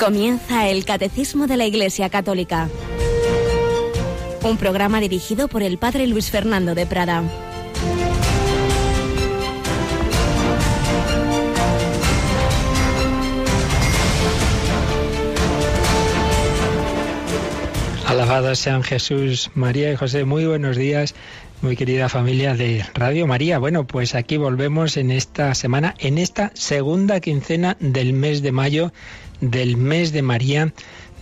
Comienza el Catecismo de la Iglesia Católica. Un programa dirigido por el Padre Luis Fernando de Prada. Alabados sean Jesús, María y José. Muy buenos días, muy querida familia de Radio María. Bueno, pues aquí volvemos en esta semana, en esta segunda quincena del mes de mayo, del mes de María,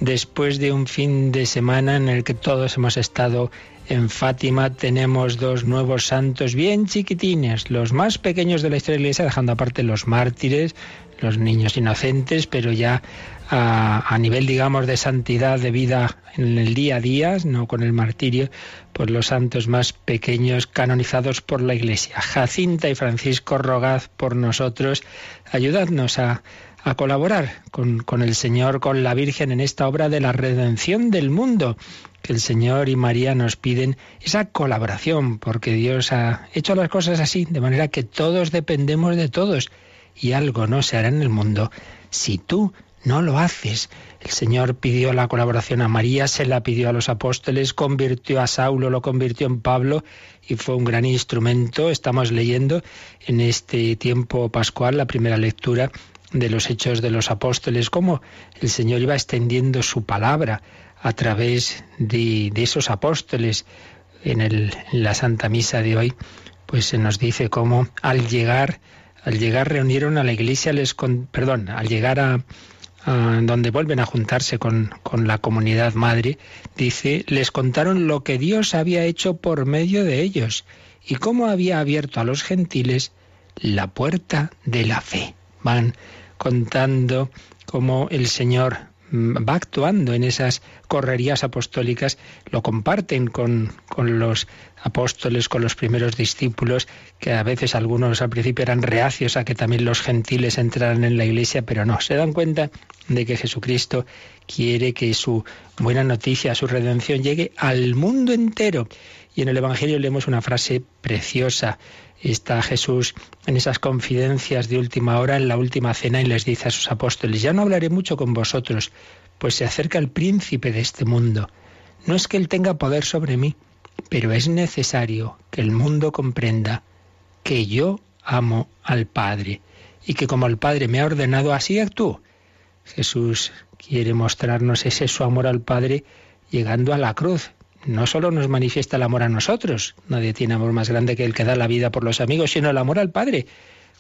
después de un fin de semana en el que todos hemos estado en Fátima. Tenemos dos nuevos santos bien chiquitines, los más pequeños de la historia de la Iglesia, dejando aparte los mártires, los niños inocentes, pero ya a, nivel, digamos, de santidad de vida en el día a día, no con el martirio, pues los santos más pequeños canonizados por la Iglesia. Jacinta y Francisco, rogad por nosotros, ayudadnos a, a colaborar con, con el Señor, con la Virgen en esta obra de la redención del mundo que el Señor y María nos piden esa colaboración, porque Dios ha hecho las cosas así, de manera que todos dependemos de todos, y algo no se hará en el mundo si tú no lo haces. El Señor pidió la colaboración a María, se la pidió a los apóstoles, convirtió a Saulo, lo convirtió en Pablo y fue un gran instrumento. Estamos leyendo en este tiempo pascual la primera lectura de los hechos de los apóstoles, cómo el Señor iba extendiendo su palabra a través de, esos apóstoles. En, el, la Santa Misa de hoy, pues se nos dice cómo al llegar, al llegar reunieron a la iglesia, les perdón, al llegar a, donde vuelven a juntarse con, con, la comunidad madre, dice, les contaron lo que Dios había hecho por medio de ellos y cómo había abierto a los gentiles la puerta de la fe. Van contando cómo el Señor va actuando en esas correrías apostólicas, lo comparten con, con, los apóstoles, con los primeros discípulos, que a veces algunos al principio eran reacios a que también los gentiles entraran en la iglesia, pero no, se dan cuenta de que Jesucristo quiere que su buena noticia, su redención llegue al mundo entero. Y en el Evangelio leemos una frase preciosa está Jesús en esas confidencias de última hora, en la última cena, y les dice a sus apóstoles, ya no hablaré mucho con vosotros, pues se acerca el príncipe de este mundo. No es que él tenga poder sobre mí, pero es necesario que el mundo comprenda que yo amo al Padre y que como el Padre me ha ordenado, así actúo. Jesús quiere mostrarnos ese su amor al Padre llegando a la cruz, no solo nos manifiesta el amor a nosotros, nadie tiene amor más grande que el que da la vida por los amigos, sino el amor al Padre,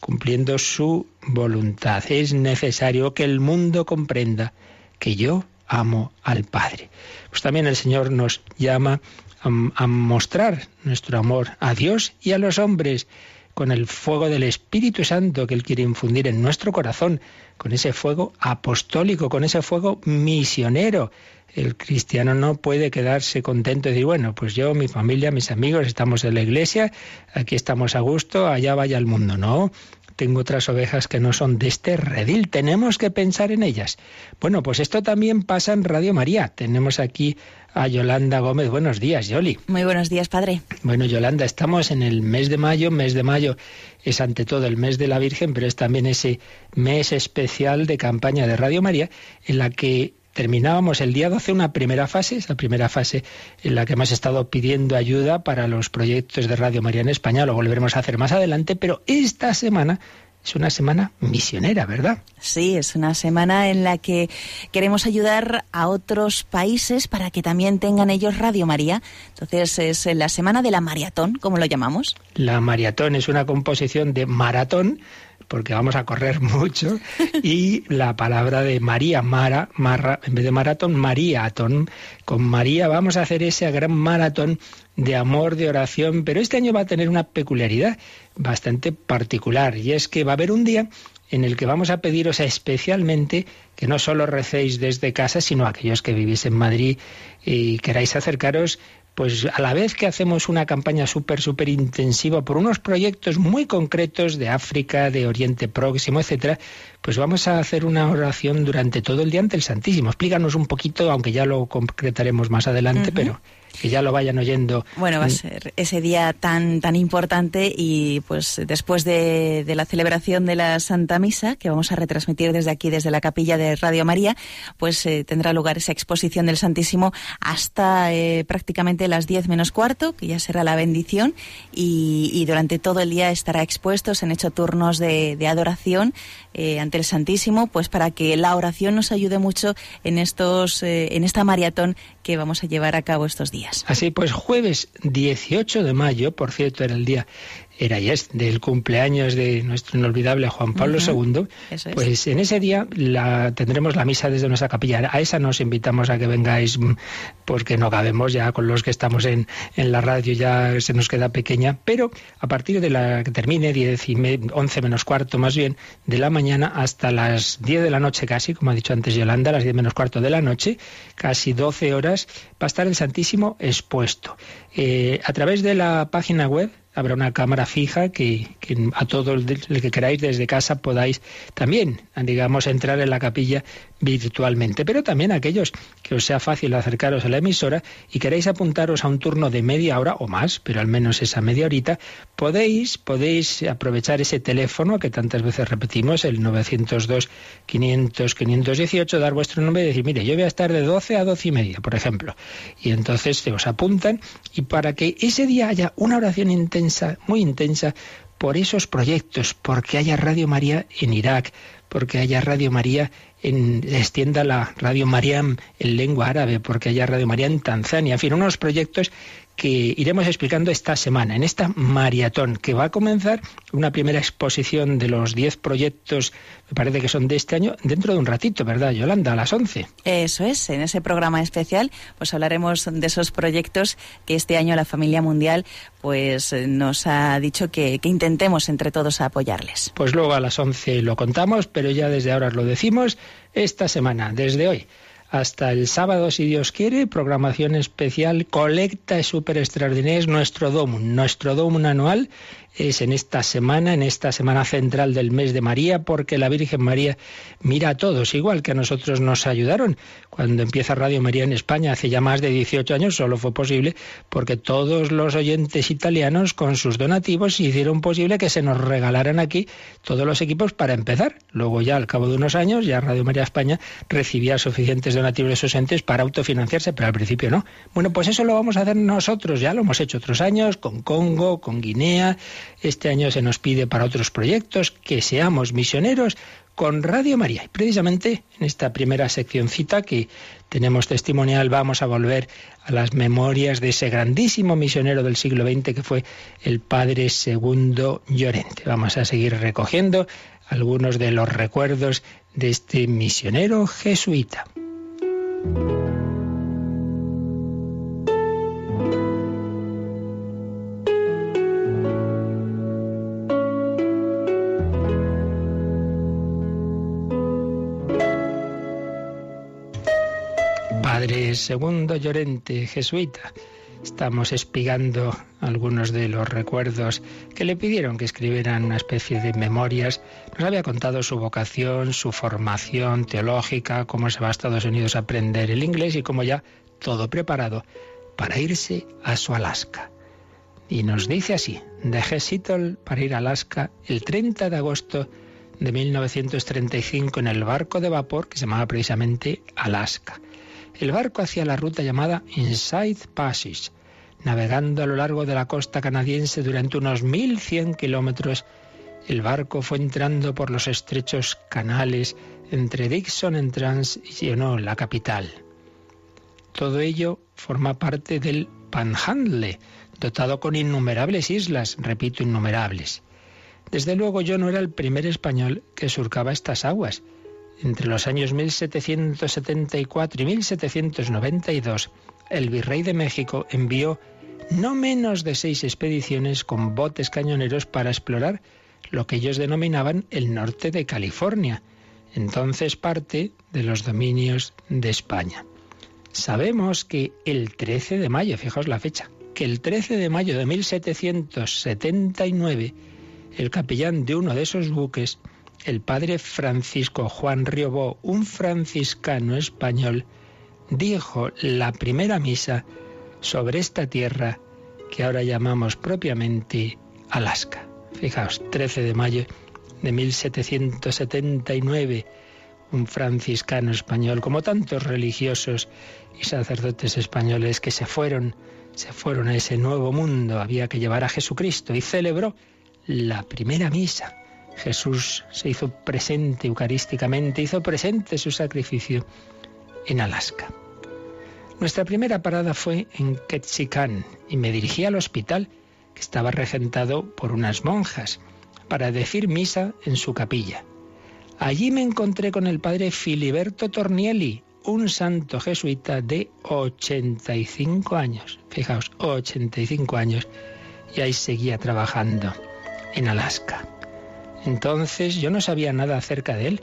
cumpliendo su voluntad. Es necesario que el mundo comprenda que yo amo al Padre. Pues también el Señor nos llama a, mostrar nuestro amor a Dios y a los hombres con el fuego del Espíritu Santo que Él quiere infundir en nuestro corazón, con ese fuego apostólico, con ese fuego misionero el cristiano no puede quedarse contento y decir, bueno, pues yo, mi familia, mis amigos, estamos en la iglesia, aquí estamos a gusto, allá vaya el mundo. No, tengo otras ovejas que no son de este redil, tenemos que pensar en ellas. Bueno, pues esto también pasa en Radio María. Tenemos aquí a Yolanda Gómez. Buenos días, Yoli. Muy buenos días, padre. Bueno, Yolanda, estamos en el mes de mayo. Mes de mayo es ante todo el mes de la Virgen, pero es también ese mes especial de campaña de Radio María en la que terminábamos el día 12 una primera fase, esa primera fase en la que hemos estado pidiendo ayuda para los proyectos de Radio María en España, lo volveremos a hacer más adelante, pero esta semana es una semana misionera, ¿verdad? Sí, es una semana en la que queremos ayudar a otros países para que también tengan ellos Radio María. Entonces es la semana de la maratón, como lo llamamos. La maratón es una composición de maratón porque vamos a correr mucho, y la palabra de María, Mara, en vez de maratón, Maríaton. Con María vamos a hacer ese gran maratón de amor, de oración, pero este año va a tener una peculiaridad bastante particular, y es que va a haber un día en el que vamos a pediros especialmente que no solo recéis desde casa, sino aquellos que vivís en Madrid y queráis acercaros pues a la vez que hacemos una campaña súper, súper intensiva por unos proyectos muy concretos de África, de Oriente Próximo, etcétera, pues vamos a hacer una oración durante todo el día ante el Santísimo. Explícanos un poquito, aunque ya lo concretaremos más adelante, pero que ya lo vayan oyendo. Bueno, va a ser ese día tan, tan importante y pues después de, la celebración de la Santa Misa, que vamos a retransmitir desde aquí, desde la capilla de Radio María, pues eh, tendrá lugar esa exposición del Santísimo hasta eh, prácticamente las 10 menos cuarto, que ya será la bendición, y, durante todo el día estará expuesto, se han hecho turnos de, adoración eh, ante el Santísimo, pues para que la oración nos ayude mucho en, estos, en esta maratón que vamos a llevar a cabo estos días. Así pues, jueves 18 de mayo, por cierto, era el día era y es del cumpleaños de nuestro inolvidable Juan Pablo II, pues en ese día la, tendremos la misa desde nuestra capilla. A esa nos invitamos a que vengáis porque no cabemos ya con los que estamos en, en la radio, ya se nos queda pequeña, pero a partir de la que termine, 10 y 11 menos cuarto más bien, de la mañana hasta las 10 de la noche casi, como ha dicho antes Yolanda, las 10 menos cuarto de la noche, casi 12 horas, va a estar el Santísimo expuesto. Eh, a través de la página web habrá una cámara fija que, a todo el que queráis desde casa podáis también, digamos, entrar en la capilla virtualmente. Pero también aquellos que os sea fácil acercaros a la emisora y queréis apuntaros a un turno de media hora o más, pero al menos esa media horita, podéis, podéis aprovechar ese teléfono que tantas veces repetimos, el 902 500 518, dar vuestro nombre y decir, mire, yo voy a estar de 12 a 12 y media, por ejemplo. Y entonces se os apuntan y para que ese día haya una oración intensa, muy intensa, por esos proyectos, porque haya Radio María en Irak, porque haya Radio María en, extienda la Radio María en lengua árabe, porque haya Radio María en Tanzania, en fin, unos proyectos que iremos explicando esta semana, en esta maratón, que va a comenzar una primera exposición de los 10 proyectos, me parece que son de este año, dentro de un ratito, ¿verdad, Yolanda? A las 11. Eso es, en ese programa especial, pues hablaremos de esos proyectos que este año la familia mundial pues nos ha dicho que, que intentemos entre todos apoyarles. Pues luego a las 11 lo contamos, pero ya desde ahora os lo decimos, esta semana, desde hoy hasta el sábado, si Dios quiere, programación especial, colecta súper extraordinaria, es nuestro DOM, nuestro DOM anual es en esta semana, en esta semana central del mes de María, porque la Virgen María mira a todos, igual que a nosotros nos ayudaron. Cuando empieza Radio María en España, hace ya más de 18 años, solo fue posible porque todos los oyentes italianos con sus donativos hicieron posible que se nos regalaran aquí todos los equipos para empezar. Luego ya al cabo de unos años, ya Radio María España recibía suficientes donativos de sus entes para autofinanciarse, pero al principio no. Bueno, pues eso lo vamos a hacer nosotros, ya lo hemos hecho otros años, con Congo, con Guinea, este año se nos pide para otros proyectos que seamos misioneros con Radio María. Y precisamente en esta primera seccioncita que tenemos testimonial vamos a volver a las memorias de ese grandísimo misionero del siglo XX que fue el Padre Segundo Llorente. Vamos a seguir recogiendo algunos de los recuerdos de este misionero jesuita. Segundo Llorente, jesuita. Estamos espigando algunos de los recuerdos que le pidieron que escribieran una especie de memorias. Nos había contado su vocación, su formación teológica, cómo se va a Estados Unidos a aprender el inglés y cómo ya todo preparado para irse a su Alaska. Y nos dice así, dejé Seattle para ir a Alaska el 30 de agosto de 1935 en el barco de vapor que se llamaba precisamente Alaska. El barco hacía la ruta llamada Inside Passage, navegando a lo largo de la costa canadiense durante unos 1.100 kilómetros. El barco fue entrando por los estrechos canales entre Dixon en Trans y no la capital. Todo ello forma parte del Panhandle, dotado con innumerables islas, repito, innumerables. Desde luego yo no era el primer español que surcaba estas aguas. Entre los años 1774 y 1792, el virrey de México envió no menos de seis expediciones con botes cañoneros para explorar lo que ellos denominaban el norte de California, entonces parte de los dominios de España. Sabemos que el 13 de mayo, fijaos la fecha, que el 13 de mayo de 1779, el capellán de uno de esos buques, el padre Francisco Juan Riobó, un franciscano español, dijo la primera misa sobre esta tierra que ahora llamamos propiamente Alaska. Fijaos, 13 de mayo de 1779, un franciscano español, como tantos religiosos y sacerdotes españoles que se fueron, se fueron a ese nuevo mundo, había que llevar a Jesucristo y celebró la primera misa. Jesús se hizo presente eucarísticamente, hizo presente su sacrificio en Alaska. Nuestra primera parada fue en Ketchikan y me dirigí al hospital que estaba regentado por unas monjas para decir misa en su capilla. Allí me encontré con el padre Filiberto Tornielli, un santo jesuita de 85 años. Fijaos, 85 años. Y ahí seguía trabajando en Alaska. Entonces yo no sabía nada acerca de él,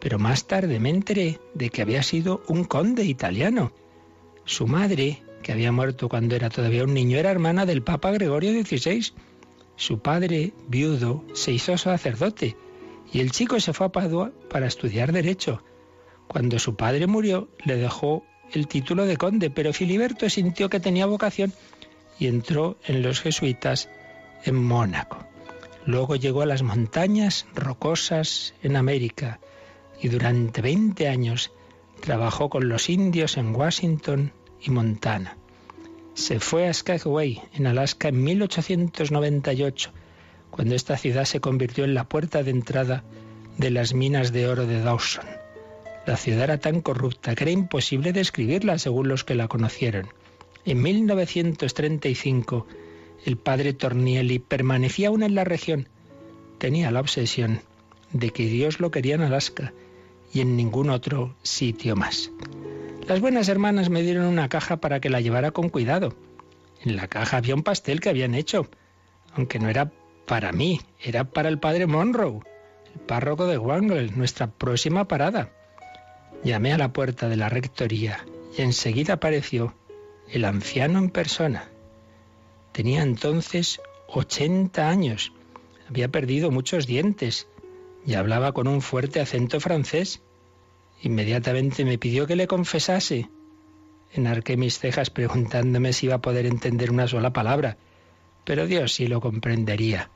pero más tarde me enteré de que había sido un conde italiano su madre, que había muerto cuando era todavía un niño, era hermana del Papa Gregorio XVI. Su padre, viudo, se hizo sacerdote y el chico se fue a Padua para estudiar derecho. Cuando su padre murió, le dejó el título de conde, pero Filiberto sintió que tenía vocación y entró en los jesuitas en Mónaco. Luego llegó a las montañas rocosas en América y durante 20 años Trabajó con los indios en Washington y Montana. Se fue a Skagway, en Alaska, en 1898, cuando esta ciudad se convirtió en la puerta de entrada de las minas de oro de Dawson. La ciudad era tan corrupta que era imposible describirla según los que la conocieron. En 1935, el padre Tornielli permanecía aún en la región. Tenía la obsesión de que Dios lo quería en Alaska y en ningún otro sitio más. Las buenas hermanas me dieron una caja para que la llevara con cuidado. En la caja había un pastel que habían hecho, aunque no era para mí, era para el padre Monroe, el párroco de Wangle, nuestra próxima parada. Llamé a la puerta de la rectoría y enseguida apareció el anciano en persona. Tenía entonces 80 años, había perdido muchos dientes y hablaba con un fuerte acento francés. Inmediatamente me pidió que le confesase. Enarqué mis cejas preguntándome si iba a poder entender una sola palabra, pero Dios sí lo comprendería.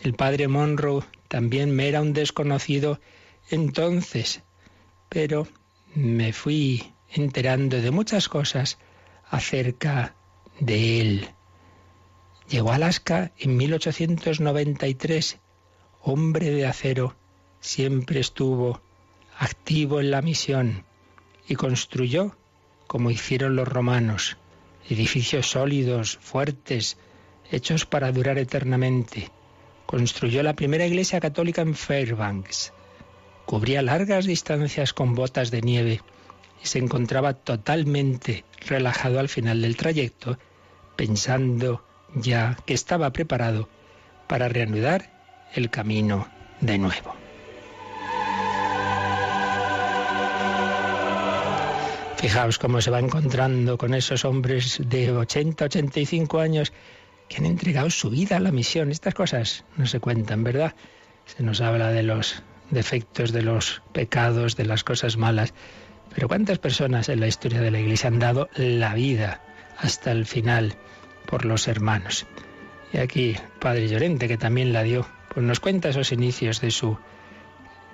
El padre Monroe también me era un desconocido entonces, pero me fui enterando de muchas cosas acerca de él. Llegó a Alaska en 1893, hombre de acero, siempre estuvo activo en la misión y construyó, como hicieron los romanos, edificios sólidos, fuertes, hechos para durar eternamente. Construyó la primera iglesia católica en Fairbanks. Cubría largas distancias con botas de nieve y se encontraba totalmente relajado al final del trayecto, pensando ya que estaba preparado para reanudar el camino de nuevo. Fijaos cómo se va encontrando con esos hombres de 80, 85 años que han entregado su vida a la misión. Estas cosas no se cuentan, ¿verdad? Se nos habla de los defectos, de los pecados, de las cosas malas. Pero ¿cuántas personas en la historia de la Iglesia han dado la vida hasta el final por los hermanos? Y aquí Padre Llorente, que también la dio, pues nos cuenta esos inicios de su,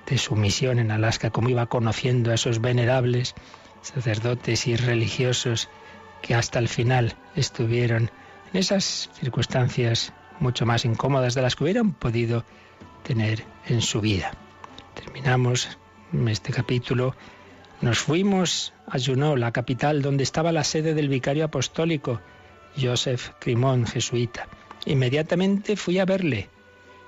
de su misión en Alaska, cómo iba conociendo a esos venerables sacerdotes y religiosos que hasta el final estuvieron en esas circunstancias mucho más incómodas de las que hubieran podido tener en su vida. Terminamos este capítulo. Nos fuimos a Juneau, la capital donde estaba la sede del vicario apostólico, Joseph Crimón, jesuita. Inmediatamente fui a verle.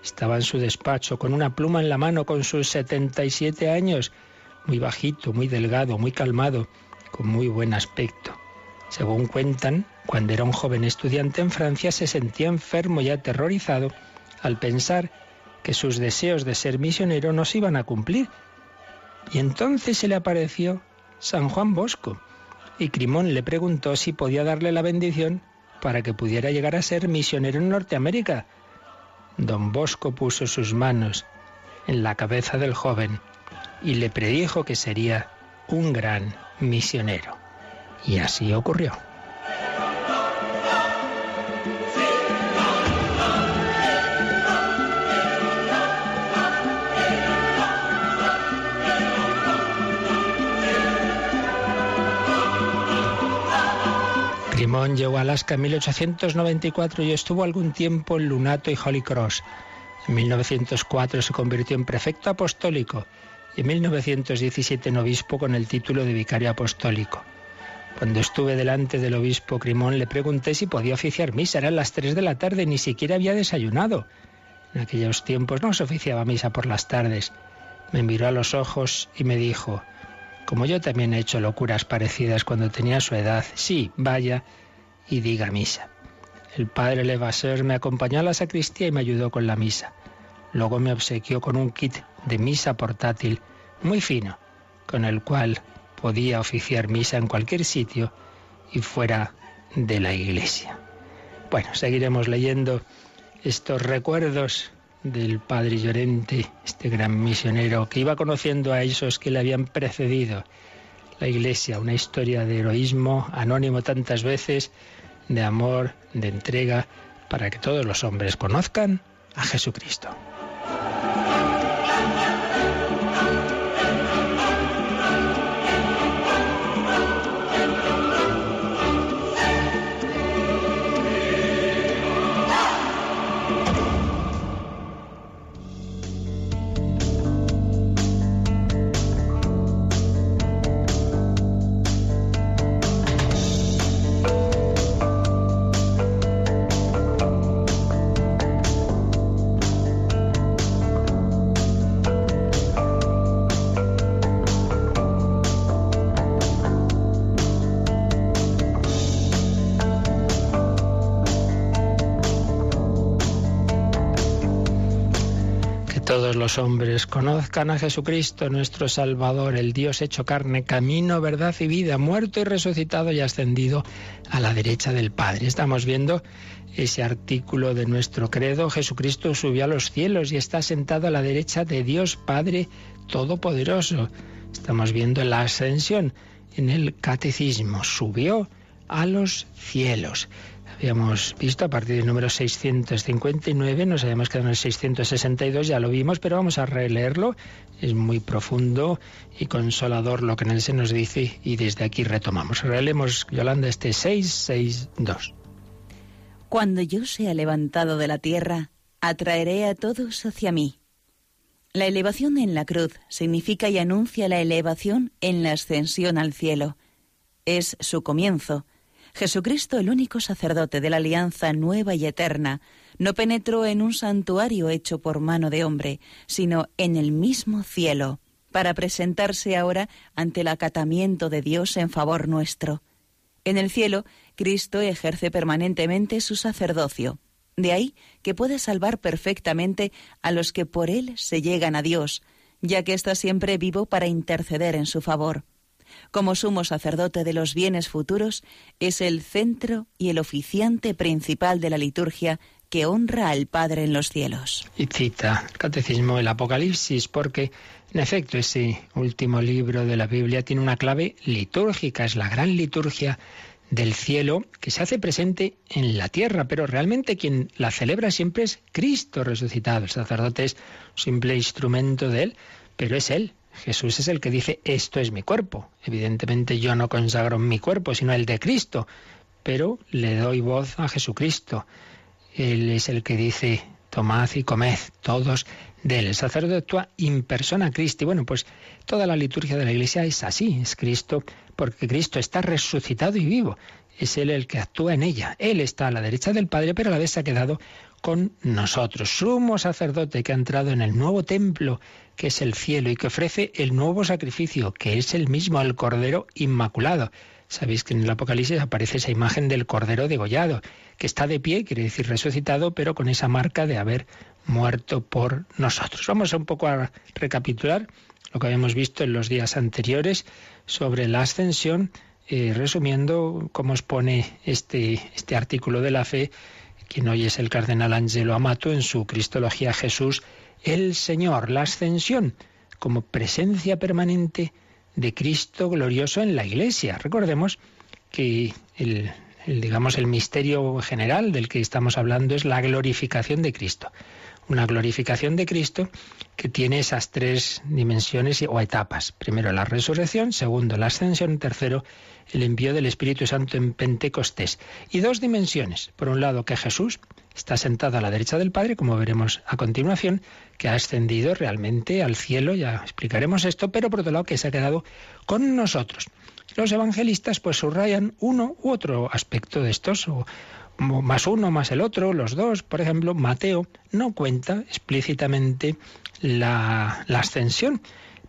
Estaba en su despacho con una pluma en la mano con sus 77 años muy bajito, muy delgado, muy calmado, con muy buen aspecto. Según cuentan, cuando era un joven estudiante en Francia se sentía enfermo y aterrorizado al pensar que sus deseos de ser misionero no se iban a cumplir. Y entonces se le apareció San Juan Bosco, y Crimón le preguntó si podía darle la bendición para que pudiera llegar a ser misionero en Norteamérica. Don Bosco puso sus manos en la cabeza del joven y le predijo que sería un gran misionero. Y así ocurrió. Simón llegó a Alaska en 1894 y estuvo algún tiempo en Lunato y Holy Cross. En 1904 se convirtió en prefecto apostólico y en 1917 en obispo con el título de vicario apostólico. Cuando estuve delante del obispo Crimón le pregunté si podía oficiar misa. Eran las 3 de la tarde, ni siquiera había desayunado. En aquellos tiempos no se oficiaba misa por las tardes. Me miró a los ojos y me dijo, como yo también he hecho locuras parecidas cuando tenía su edad, sí, vaya y diga misa. El padre Levasseur me acompañó a la sacristía y me ayudó con la misa. Luego me obsequió con un kit de misa portátil muy fino, con el cual podía oficiar misa en cualquier sitio y fuera de la iglesia. Bueno, seguiremos leyendo estos recuerdos del padre Llorente, este gran misionero que iba conociendo a esos que le habían precedido. La iglesia, una historia de heroísmo anónimo tantas veces, de amor, de entrega, para que todos los hombres conozcan a Jesucristo. Los hombres conozcan a Jesucristo, nuestro Salvador, el Dios hecho carne, camino, verdad y vida, muerto y resucitado y ascendido a la derecha del Padre. Estamos viendo ese artículo de nuestro credo, Jesucristo subió a los cielos y está sentado a la derecha de Dios Padre Todopoderoso. Estamos viendo la ascensión en el catecismo, subió a los cielos habíamos visto a partir del número 659, nos habíamos quedado en el 662, ya lo vimos, pero vamos a releerlo. Es muy profundo y consolador lo que en él se nos dice y desde aquí retomamos. Releemos, Yolanda, este 662. Cuando yo sea levantado de la tierra, atraeré a todos hacia mí. La elevación en la cruz significa y anuncia la elevación en la ascensión al cielo. Es su comienzo Jesucristo, el único sacerdote de la alianza nueva y eterna, no penetró en un santuario hecho por mano de hombre, sino en el mismo cielo, para presentarse ahora ante el acatamiento de Dios en favor nuestro. En el cielo, Cristo ejerce permanentemente su sacerdocio. De ahí que puede salvar perfectamente a los que por él se llegan a Dios, ya que está siempre vivo para interceder en su favor como sumo sacerdote de los bienes futuros, es el centro y el oficiante principal de la liturgia que honra al Padre en los cielos. Y cita el Catecismo del Apocalipsis porque, en efecto, ese último libro de la Biblia tiene una clave litúrgica, es la gran liturgia del cielo que se hace presente en la tierra, pero realmente quien la celebra siempre es Cristo resucitado. El sacerdote es un simple instrumento de él, pero es Él Jesús es el que dice, esto es mi cuerpo. Evidentemente yo no consagro mi cuerpo, sino el de Cristo, pero le doy voz a Jesucristo. Él es el que dice, tomad y comed todos de él. El sacerdote actúa in persona Christi. Bueno, pues toda la liturgia de la Iglesia es así, es Cristo, porque Cristo está resucitado y vivo. Es Él el que actúa en ella. Él está a la derecha del Padre, pero a la vez se ha quedado con nosotros. Sumo sacerdote que ha entrado en el nuevo templo, que es el cielo, y que ofrece el nuevo sacrificio, que es el mismo, el Cordero Inmaculado. Sabéis que en el Apocalipsis aparece esa imagen del Cordero degollado, que está de pie, quiere decir resucitado, pero con esa marca de haber muerto por nosotros. Vamos un poco a recapitular lo que habíamos visto en los días anteriores sobre la ascensión eh, resumiendo cómo expone este, este artículo de la fe, quien hoy es el cardenal Angelo Amato en su Cristología Jesús, el Señor, la ascensión, como presencia permanente de Cristo glorioso en la Iglesia. Recordemos que el, digamos, el misterio general del que estamos hablando es la glorificación de Cristo. Una glorificación de Cristo que tiene esas tres dimensiones o etapas. Primero la resurrección, segundo la ascensión, tercero el envío del Espíritu Santo en Pentecostés. Y dos dimensiones. Por un lado, que Jesús está sentado a la derecha del Padre, como veremos a continuación, que ha ascendido realmente al cielo, ya explicaremos esto, pero por otro lado, que se ha quedado con nosotros. Los evangelistas pues subrayan uno u otro aspecto de estos, o más uno más el otro, los dos. Por ejemplo, Mateo no cuenta explícitamente la, ascensión,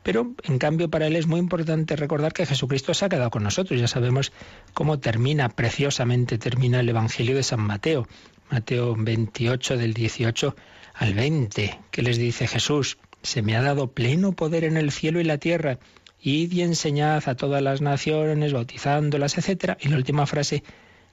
pero en cambio para él es muy importante recordar que Jesucristo se ha quedado con nosotros. Ya sabemos cómo termina, preciosamente termina el Evangelio de San Mateo. Mateo 28 del 18 al 20, que les dice Jesús, se me ha dado pleno poder en el cielo y la tierra. Id y enseñad a todas las naciones, bautizándolas, etc. Y la última frase,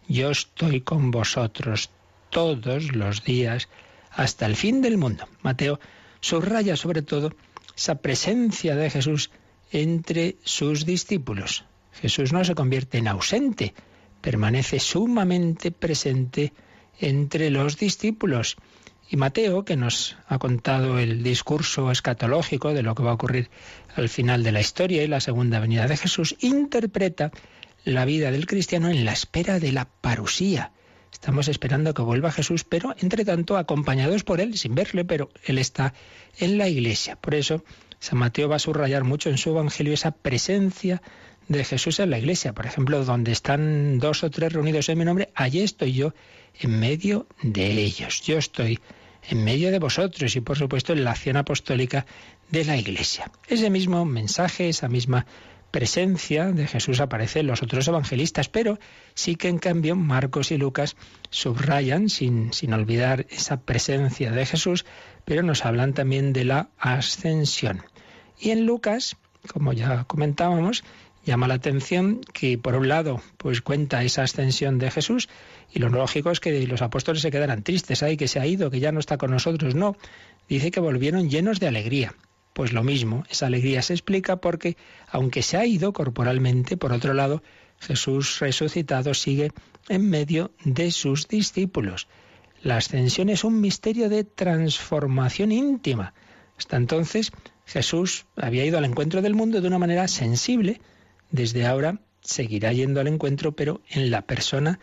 yo estoy con vosotros todos los días hasta el fin del mundo. Mateo subraya sobre todo esa presencia de Jesús entre sus discípulos. Jesús no se convierte en ausente, permanece sumamente presente entre los discípulos. Y Mateo, que nos ha contado el discurso escatológico de lo que va a ocurrir al final de la historia y la segunda venida de Jesús, interpreta la vida del cristiano en la espera de la parusía. Estamos esperando que vuelva Jesús, pero entre tanto acompañados por él, sin verle, pero él está en la iglesia. Por eso, San Mateo va a subrayar mucho en su Evangelio esa presencia de Jesús en la iglesia. Por ejemplo, donde están dos o tres reunidos en mi nombre, allí estoy yo en medio de ellos. Yo estoy en medio de vosotros y por supuesto en la acción apostólica de la iglesia. Ese mismo mensaje, esa misma presencia de Jesús aparece en los otros evangelistas, pero sí que en cambio Marcos y Lucas subrayan, sin, sin olvidar esa presencia de Jesús, pero nos hablan también de la ascensión. Y en Lucas, como ya comentábamos, llama la atención que por un lado pues cuenta esa ascensión de Jesús y lo lógico es que los apóstoles se quedaran tristes, ay que se ha ido, que ya no está con nosotros, no, dice que volvieron llenos de alegría. Pues lo mismo, esa alegría se explica porque, aunque se ha ido corporalmente, por otro lado, Jesús resucitado sigue en medio de sus discípulos. La ascensión es un misterio de transformación íntima. Hasta entonces Jesús había ido al encuentro del mundo de una manera sensible. Desde ahora seguirá yendo al encuentro, pero en la persona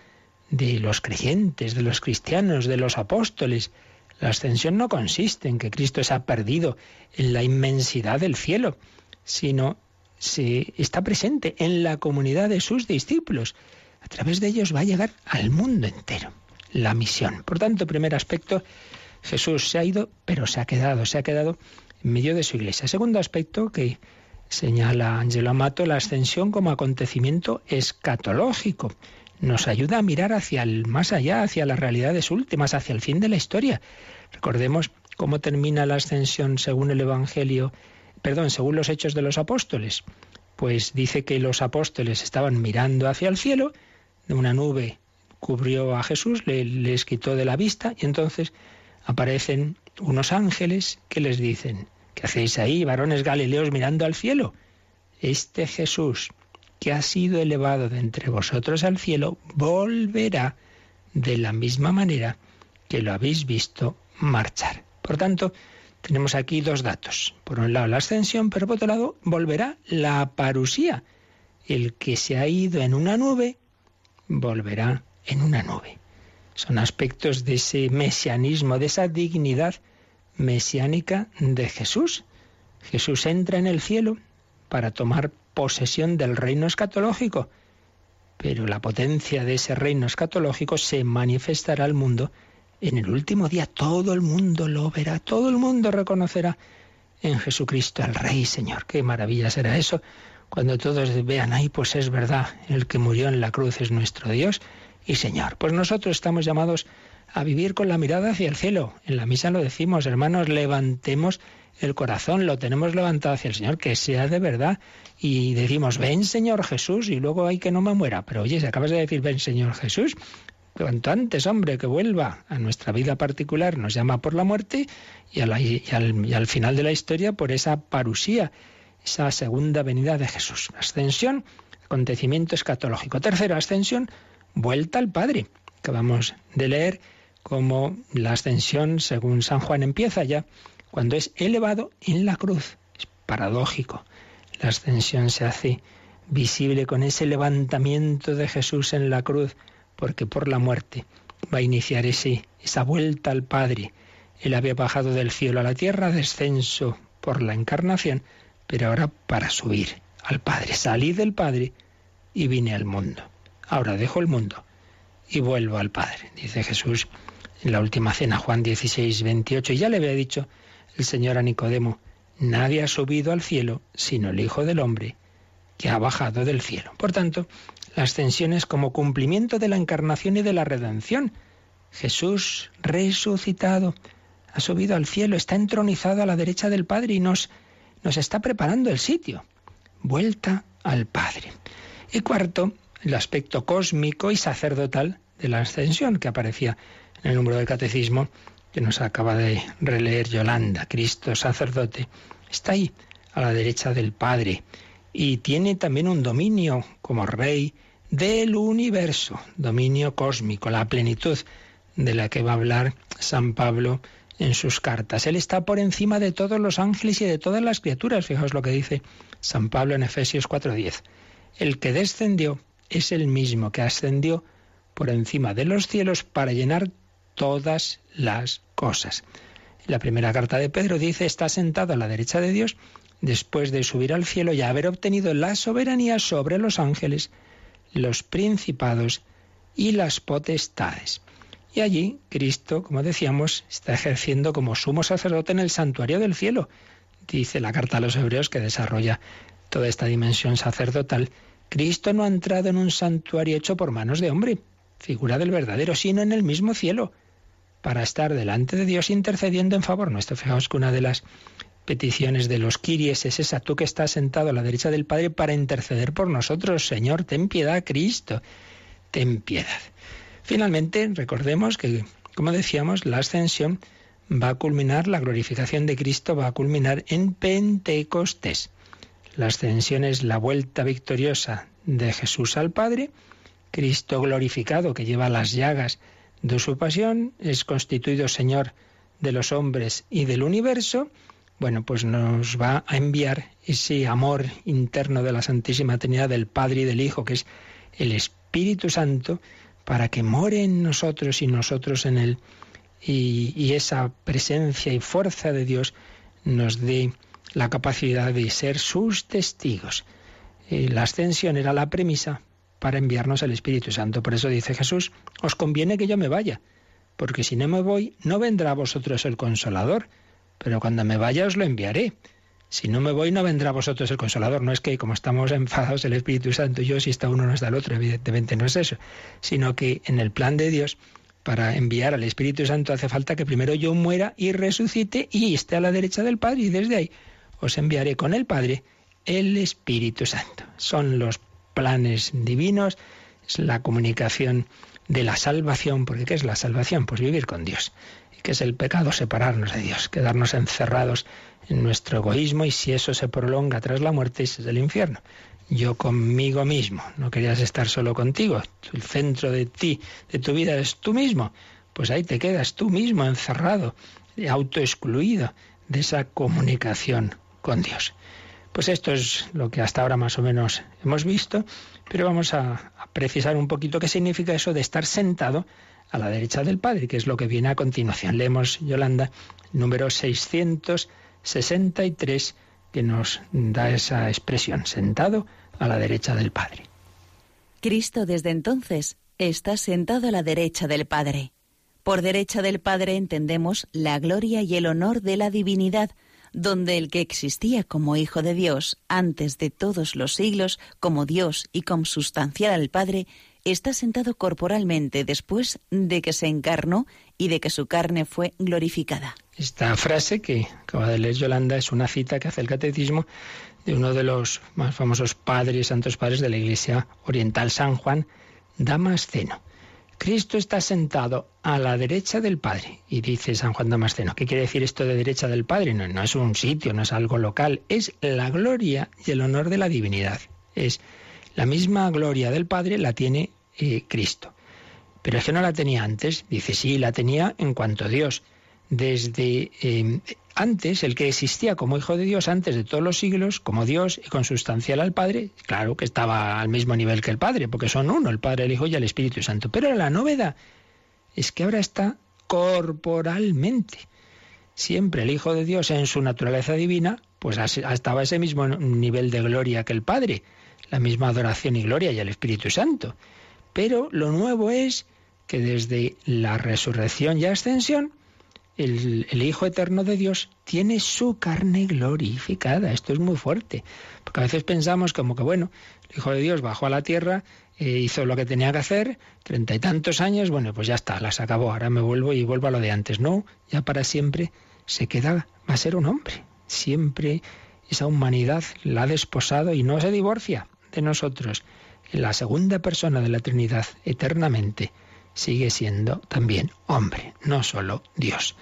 de los creyentes, de los cristianos, de los apóstoles. La ascensión no consiste en que Cristo se ha perdido en la inmensidad del cielo, sino se está presente en la comunidad de sus discípulos. A través de ellos va a llegar al mundo entero la misión. Por tanto, primer aspecto, Jesús se ha ido, pero se ha quedado, se ha quedado en medio de su iglesia. Segundo aspecto que señala Angelo Amato, la ascensión como acontecimiento escatológico nos ayuda a mirar hacia el más allá, hacia las realidades últimas, hacia el fin de la historia. Recordemos cómo termina la ascensión según el Evangelio, perdón, según los hechos de los apóstoles. Pues dice que los apóstoles estaban mirando hacia el cielo, una nube cubrió a Jesús, le, les quitó de la vista y entonces aparecen unos ángeles que les dicen, ¿qué hacéis ahí, varones galileos mirando al cielo? Este Jesús que ha sido elevado de entre vosotros al cielo, volverá de la misma manera que lo habéis visto marchar. Por tanto, tenemos aquí dos datos. Por un lado la ascensión, pero por otro lado volverá la parusía. El que se ha ido en una nube, volverá en una nube. Son aspectos de ese mesianismo, de esa dignidad mesiánica de Jesús. Jesús entra en el cielo para tomar posesión del reino escatológico, pero la potencia de ese reino escatológico se manifestará al mundo en el último día. Todo el mundo lo verá, todo el mundo reconocerá en Jesucristo al Rey Señor. Qué maravilla será eso cuando todos vean ahí, pues es verdad, el que murió en la cruz es nuestro Dios y Señor. Pues nosotros estamos llamados a vivir con la mirada hacia el cielo. En la misa lo decimos, hermanos, levantemos el corazón, lo tenemos levantado hacia el Señor, que sea de verdad. Y decimos, ven Señor Jesús, y luego hay que no me muera. Pero oye, si acabas de decir, ven Señor Jesús, cuanto antes, hombre, que vuelva a nuestra vida particular, nos llama por la muerte y, al, final de la historia por esa parusía, esa segunda venida de Jesús. Ascensión, acontecimiento escatológico. Tercera ascensión, vuelta al Padre. Acabamos de leer cómo la ascensión, según San Juan, empieza ya cuando es elevado en la cruz. Es paradójico. La ascensión se hace visible con ese levantamiento de Jesús en la cruz, porque por la muerte va a iniciar ese, esa vuelta al Padre. Él había bajado del cielo a la tierra, descenso por la encarnación, pero ahora para subir al Padre. Salí del Padre y vine al mundo. Ahora dejo el mundo y vuelvo al Padre, dice Jesús en la última cena, Juan 16, 28. Y ya le había dicho el Señor a Nicodemo, nadie ha subido al cielo sino el Hijo del Hombre, que ha bajado del cielo. Por tanto, la ascensión es como cumplimiento de la encarnación y de la redención. Jesús resucitado ha subido al cielo, está entronizado a la derecha del Padre y nos, nos está preparando el sitio. Vuelta al Padre. Y cuarto, el aspecto cósmico y sacerdotal de la ascensión que aparecía en el número del catecismo que nos acaba de releer Yolanda. Cristo sacerdote está ahí, a la derecha del Padre, y tiene también un dominio como rey del universo, dominio cósmico, la plenitud de la que va a hablar San Pablo en sus cartas. Él está por encima de todos los ángeles y de todas las criaturas. Fijaos lo que dice San Pablo en Efesios 4:10. El que descendió es el mismo que ascendió por encima de los cielos para llenar todas las cosas. La primera carta de Pedro dice, está sentado a la derecha de Dios después de subir al cielo y haber obtenido la soberanía sobre los ángeles, los principados y las potestades. Y allí Cristo, como decíamos, está ejerciendo como sumo sacerdote en el santuario del cielo. Dice la carta a los hebreos que desarrolla toda esta dimensión sacerdotal Cristo no ha entrado en un santuario hecho por manos de hombre, figura del verdadero, sino en el mismo cielo, para estar delante de Dios intercediendo en favor nuestro. Fijaos que una de las peticiones de los Kiries es esa, tú que estás sentado a la derecha del Padre para interceder por nosotros. Señor, ten piedad, Cristo, ten piedad. Finalmente, recordemos que, como decíamos, la ascensión va a culminar, la glorificación de Cristo va a culminar en Pentecostés. La ascensión es la vuelta victoriosa de Jesús al Padre. Cristo glorificado que lleva las llagas de su pasión, es constituido Señor de los hombres y del universo. Bueno, pues nos va a enviar ese amor interno de la Santísima Trinidad del Padre y del Hijo, que es el Espíritu Santo, para que more en nosotros y nosotros en Él. Y, y esa presencia y fuerza de Dios nos dé la capacidad de ser sus testigos. la ascensión era la premisa para enviarnos al Espíritu Santo. Por eso dice Jesús, os conviene que yo me vaya, porque si no me voy, no vendrá a vosotros el consolador, pero cuando me vaya os lo enviaré. Si no me voy, no vendrá a vosotros el consolador. No es que como estamos enfadados el Espíritu Santo y yo, si está uno no está el otro, evidentemente no es eso, sino que en el plan de Dios, para enviar al Espíritu Santo hace falta que primero yo muera y resucite y esté a la derecha del Padre y desde ahí os enviaré con el Padre el Espíritu Santo. Son los planes divinos, es la comunicación de la salvación, porque ¿qué es la salvación? Pues vivir con Dios. ¿Y qué es el pecado? Separarnos de Dios, quedarnos encerrados en nuestro egoísmo y si eso se prolonga tras la muerte, ese es el infierno. Yo conmigo mismo, no querías estar solo contigo, el centro de ti, de tu vida es tú mismo, pues ahí te quedas tú mismo encerrado, autoexcluido de esa comunicación con Dios. Pues esto es lo que hasta ahora más o menos hemos visto, pero vamos a, precisar un poquito qué significa eso de estar sentado a la derecha del Padre, que es lo que viene a continuación. Leemos, Yolanda, número 663, que nos da esa expresión, sentado a la derecha del Padre. Cristo desde entonces está sentado a la derecha del Padre. Por derecha del Padre entendemos la gloria y el honor de la divinidad, donde el que existía como Hijo de Dios antes de todos los siglos, como Dios y consubstancial al Padre, está sentado corporalmente después de que se encarnó y de que su carne fue glorificada. Esta frase que acaba de leer Yolanda es una cita que hace el catecismo de uno de los más famosos padres, santos padres de la Iglesia Oriental, San Juan Damasceno. Cristo está sentado a la derecha del Padre. Y dice San Juan Damasceno, ¿qué quiere decir esto de derecha del Padre? No, es un sitio, no es algo local, es la gloria y el honor de la divinidad. Es la misma gloria del Padre la tiene eh, Cristo. Pero es que no la tenía antes. Dice, sí, la tenía en cuanto a Dios. Desde eh, antes, el que existía como Hijo de Dios antes de todos los siglos, como Dios y consustancial al Padre, claro que estaba al mismo nivel que el Padre, porque son uno, el Padre, el Hijo y el Espíritu Santo. Pero la novedad es que ahora está corporalmente. Siempre el Hijo de Dios en su naturaleza divina, pues estaba a ese mismo nivel de gloria que el Padre, la misma adoración y gloria y el Espíritu Santo. Pero lo nuevo es que desde la resurrección y ascensión, el, Hijo Eterno de Dios tiene su carne glorificada. Esto es muy fuerte, porque a veces pensamos como que, bueno, el Hijo de Dios bajó a la tierra, eh, hizo lo que tenía que hacer, treinta y tantos años, bueno, pues ya está, las acabó, ahora me vuelvo y vuelvo a lo de antes. No, ya para siempre se queda, va a ser un hombre. Siempre esa humanidad la ha desposado y no se divorcia de nosotros. En la segunda persona de la Trinidad, eternamente sigue siendo también hombre, no solo Dios.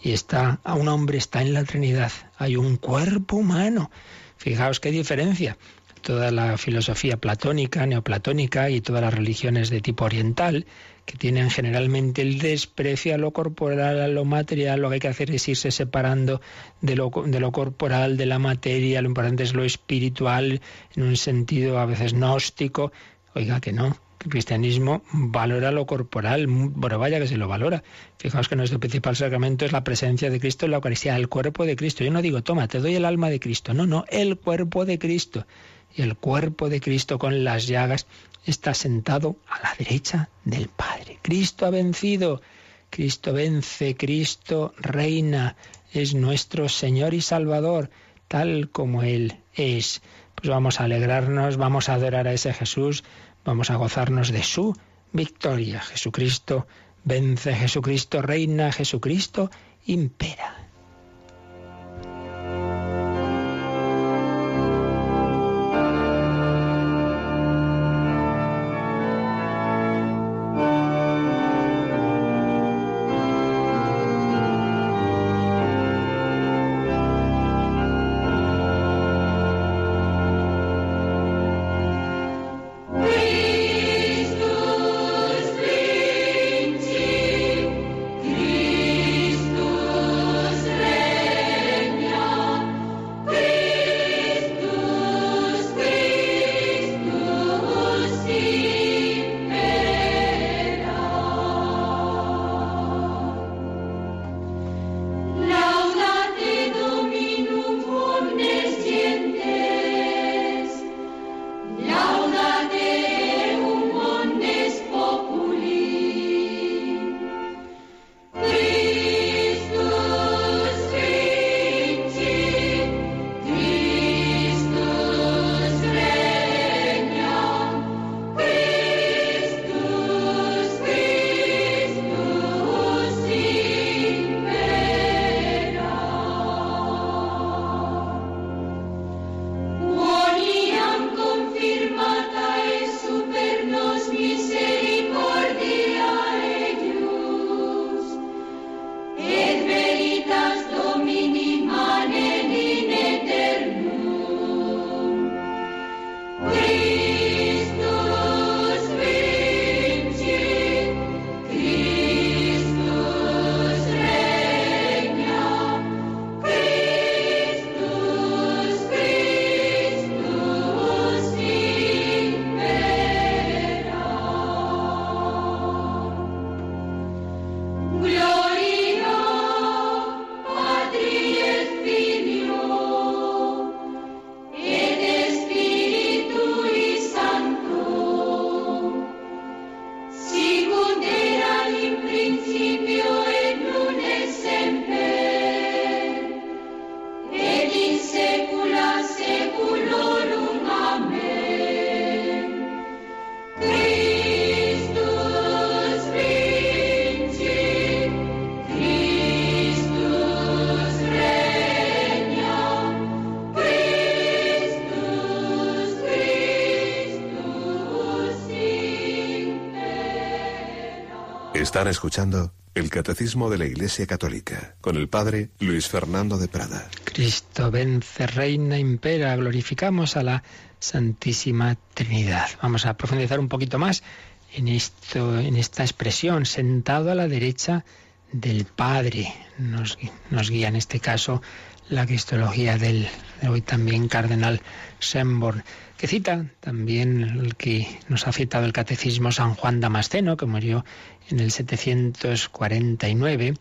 Y está, a un hombre está en la Trinidad, hay un cuerpo humano. Fijaos qué diferencia. Toda la filosofía platónica, neoplatónica y todas las religiones de tipo oriental, que tienen generalmente el desprecio a lo corporal, a lo material, lo que hay que hacer es irse separando de lo, de lo corporal, de la materia, lo importante es lo espiritual, en un sentido a veces gnóstico. Oiga que no, el cristianismo valora lo corporal, bueno, vaya que se lo valora. Fijaos que nuestro principal sacramento es la presencia de Cristo en la Eucaristía, el cuerpo de Cristo. Yo no digo, toma, te doy el alma de Cristo. No, no, el cuerpo de Cristo. Y el cuerpo de Cristo con las llagas está sentado a la derecha del Padre. Cristo ha vencido. Cristo vence, Cristo reina, es nuestro Señor y Salvador, tal como Él es. Pues vamos a alegrarnos, vamos a adorar a ese Jesús, Vamos a gozarnos de su victoria. Jesucristo vence, Jesucristo reina, Jesucristo impera. Están escuchando el Catecismo de la Iglesia Católica con el Padre Luis Fernando de Prada. Cristo vence, reina, impera, glorificamos a la Santísima Trinidad. Vamos a profundizar un poquito más en esto, en esta expresión, sentado a la derecha del Padre. Nos, nos guía en este caso la cristología del hoy también cardenal Semborn que cita también el que nos ha citado el catecismo San Juan Damasceno, que murió en el 749,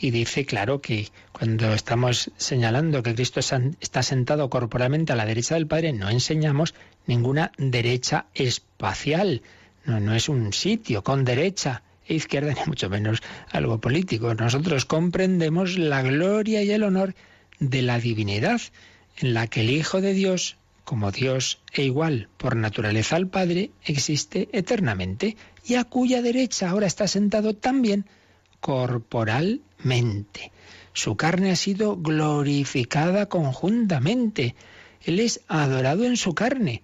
y dice, claro, que cuando estamos señalando que Cristo está sentado corporalmente a la derecha del Padre, no enseñamos ninguna derecha espacial. No, no es un sitio con derecha e izquierda, ni mucho menos algo político. Nosotros comprendemos la gloria y el honor de la divinidad, en la que el Hijo de Dios como Dios e igual por naturaleza al Padre, existe eternamente y a cuya derecha ahora está sentado también corporalmente. Su carne ha sido glorificada conjuntamente. Él es adorado en su carne,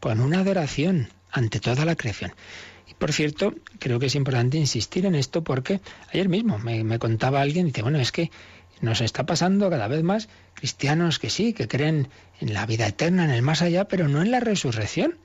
con una adoración ante toda la creación. Y por cierto, creo que es importante insistir en esto porque ayer mismo me, me contaba alguien, dice, bueno, es que nos está pasando cada vez más cristianos que sí, que creen en la vida eterna, en el más allá, pero no en la resurrección.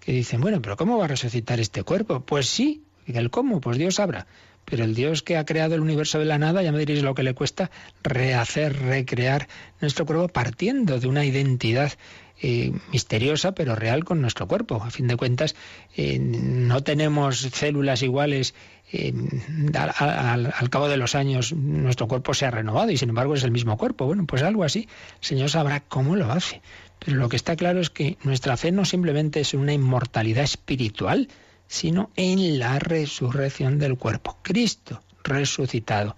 Que dicen, bueno, pero ¿cómo va a resucitar este cuerpo? Pues sí, el cómo, pues Dios sabrá. Pero el Dios que ha creado el universo de la nada, ya me diréis lo que le cuesta rehacer, recrear nuestro cuerpo partiendo de una identidad eh, misteriosa pero real con nuestro cuerpo. A fin de cuentas, eh, no tenemos células iguales. Al, cabo de los años nuestro cuerpo se ha renovado y sin embargo es el mismo cuerpo. Bueno, pues algo así. El Señor sabrá cómo lo hace. Pero lo que está claro es que nuestra fe no simplemente es una inmortalidad espiritual, sino en la resurrección del cuerpo. Cristo resucitado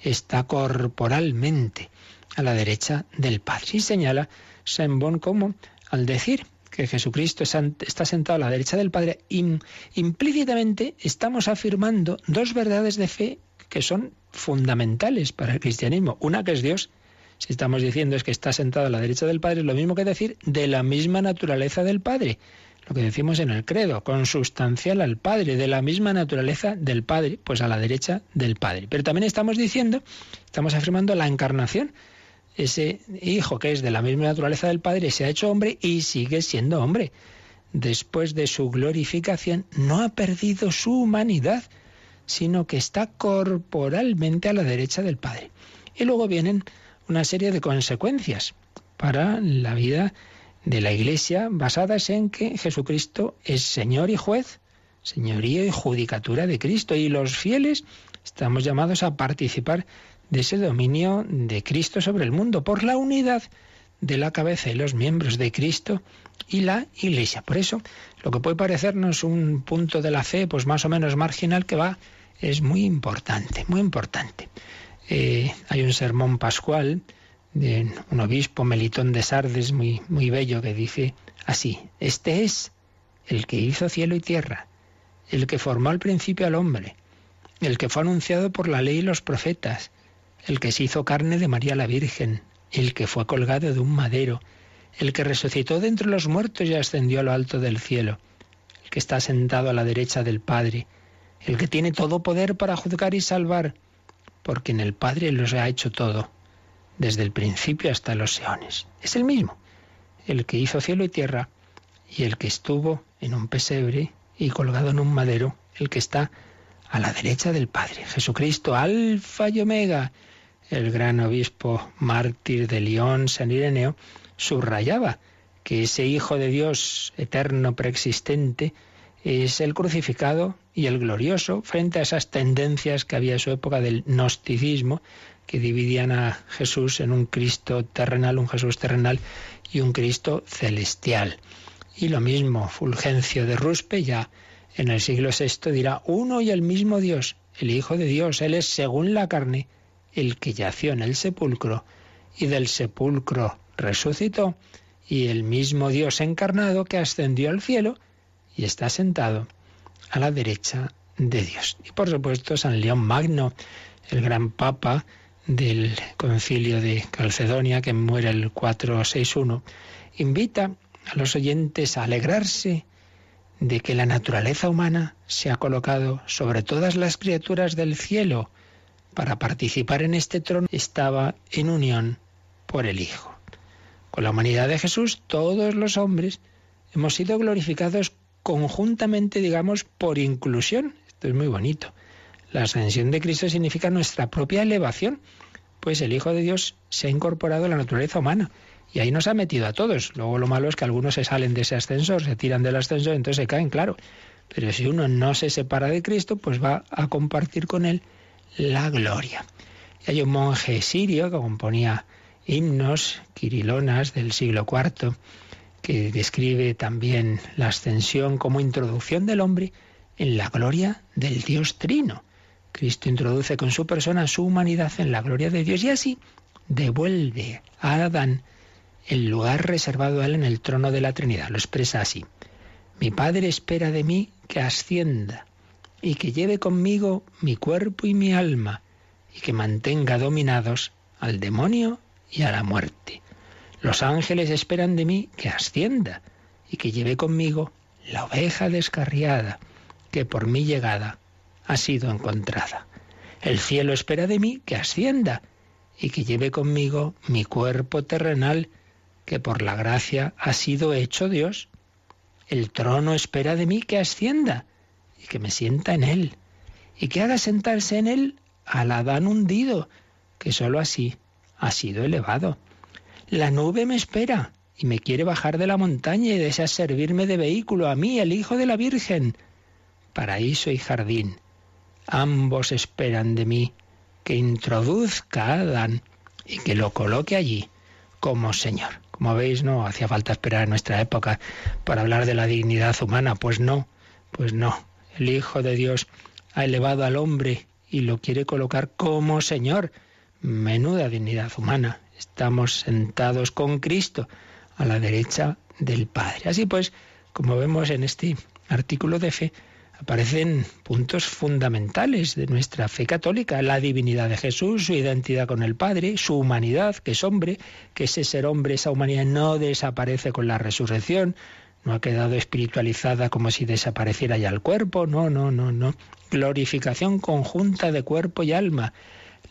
está corporalmente a la derecha del Padre y señala Saint como al decir que Jesucristo está sentado a la derecha del Padre, implícitamente estamos afirmando dos verdades de fe que son fundamentales para el cristianismo. Una que es Dios. Si estamos diciendo es que está sentado a la derecha del Padre, es lo mismo que decir de la misma naturaleza del Padre. Lo que decimos en el credo, consustancial al Padre, de la misma naturaleza del Padre, pues a la derecha del Padre. Pero también estamos diciendo, estamos afirmando la encarnación ese hijo que es de la misma naturaleza del Padre se ha hecho hombre y sigue siendo hombre. Después de su glorificación no ha perdido su humanidad, sino que está corporalmente a la derecha del Padre. Y luego vienen una serie de consecuencias para la vida de la Iglesia basadas en que Jesucristo es Señor y juez, señoría y judicatura de Cristo, y los fieles estamos llamados a participar de ese dominio de Cristo sobre el mundo, por la unidad de la cabeza y los miembros de Cristo y la Iglesia. Por eso, lo que puede parecernos un punto de la fe, pues más o menos marginal, que va, es muy importante, muy importante. Eh, hay un sermón pascual de un obispo Melitón de Sardes muy, muy bello que dice así, este es el que hizo cielo y tierra, el que formó al principio al hombre, el que fue anunciado por la ley y los profetas, el que se hizo carne de María la Virgen, el que fue colgado de un madero, el que resucitó de entre los muertos y ascendió a lo alto del cielo, el que está sentado a la derecha del Padre, el que tiene todo poder para juzgar y salvar, porque en el Padre los ha hecho todo, desde el principio hasta los eones. Es el mismo, el que hizo cielo y tierra, y el que estuvo en un pesebre y colgado en un madero, el que está a la derecha del Padre. Jesucristo, alfa y omega, el gran obispo mártir de León, San Ireneo, subrayaba que ese Hijo de Dios eterno, preexistente, es el crucificado y el glorioso frente a esas tendencias que había en su época del gnosticismo, que dividían a Jesús en un Cristo terrenal, un Jesús terrenal y un Cristo celestial. Y lo mismo, Fulgencio de Ruspe ya en el siglo VI dirá, uno y el mismo Dios, el Hijo de Dios, Él es según la carne, el que yació en el sepulcro y del sepulcro resucitó, y el mismo Dios encarnado que ascendió al cielo y está sentado a la derecha de Dios. Y por supuesto San León Magno, el gran papa del concilio de Calcedonia, que muere el 461, invita a los oyentes a alegrarse de que la naturaleza humana se ha colocado sobre todas las criaturas del cielo para participar en este trono, estaba en unión por el Hijo. Con la humanidad de Jesús, todos los hombres hemos sido glorificados conjuntamente, digamos, por inclusión. Esto es muy bonito. La ascensión de Cristo significa nuestra propia elevación, pues el Hijo de Dios se ha incorporado a la naturaleza humana y ahí nos ha metido a todos. Luego lo malo es que algunos se salen de ese ascensor, se tiran del ascensor, entonces se caen, claro. Pero si uno no se separa de Cristo, pues va a compartir con él la gloria. Y hay un monje sirio que componía himnos, quirilonas del siglo IV, que describe también la ascensión como introducción del hombre en la gloria del Dios Trino. Cristo introduce con su persona su humanidad en la gloria de Dios y así devuelve a Adán el lugar reservado a él en el trono de la Trinidad. Lo expresa así. Mi Padre espera de mí que ascienda y que lleve conmigo mi cuerpo y mi alma y que mantenga dominados al demonio y a la muerte. Los ángeles esperan de mí que ascienda y que lleve conmigo la oveja descarriada, que por mi llegada ha sido encontrada. El cielo espera de mí que ascienda y que lleve conmigo mi cuerpo terrenal, que por la gracia ha sido hecho Dios. El trono espera de mí que ascienda y que me sienta en él, y que haga sentarse en él al Adán hundido, que sólo así ha sido elevado. La nube me espera y me quiere bajar de la montaña y desea servirme de vehículo a mí, el Hijo de la Virgen. Paraíso y jardín, ambos esperan de mí que introduzca a Adán y que lo coloque allí como Señor. Como veis, no hacía falta esperar a nuestra época para hablar de la dignidad humana. Pues no, pues no. El Hijo de Dios ha elevado al hombre y lo quiere colocar como Señor. Menuda dignidad humana estamos sentados con Cristo a la derecha del Padre. Así pues, como vemos en este artículo de fe, aparecen puntos fundamentales de nuestra fe católica, la divinidad de Jesús, su identidad con el Padre, su humanidad, que es hombre, que ese ser hombre, esa humanidad no desaparece con la resurrección, no ha quedado espiritualizada como si desapareciera ya el cuerpo, no, no, no, no. Glorificación conjunta de cuerpo y alma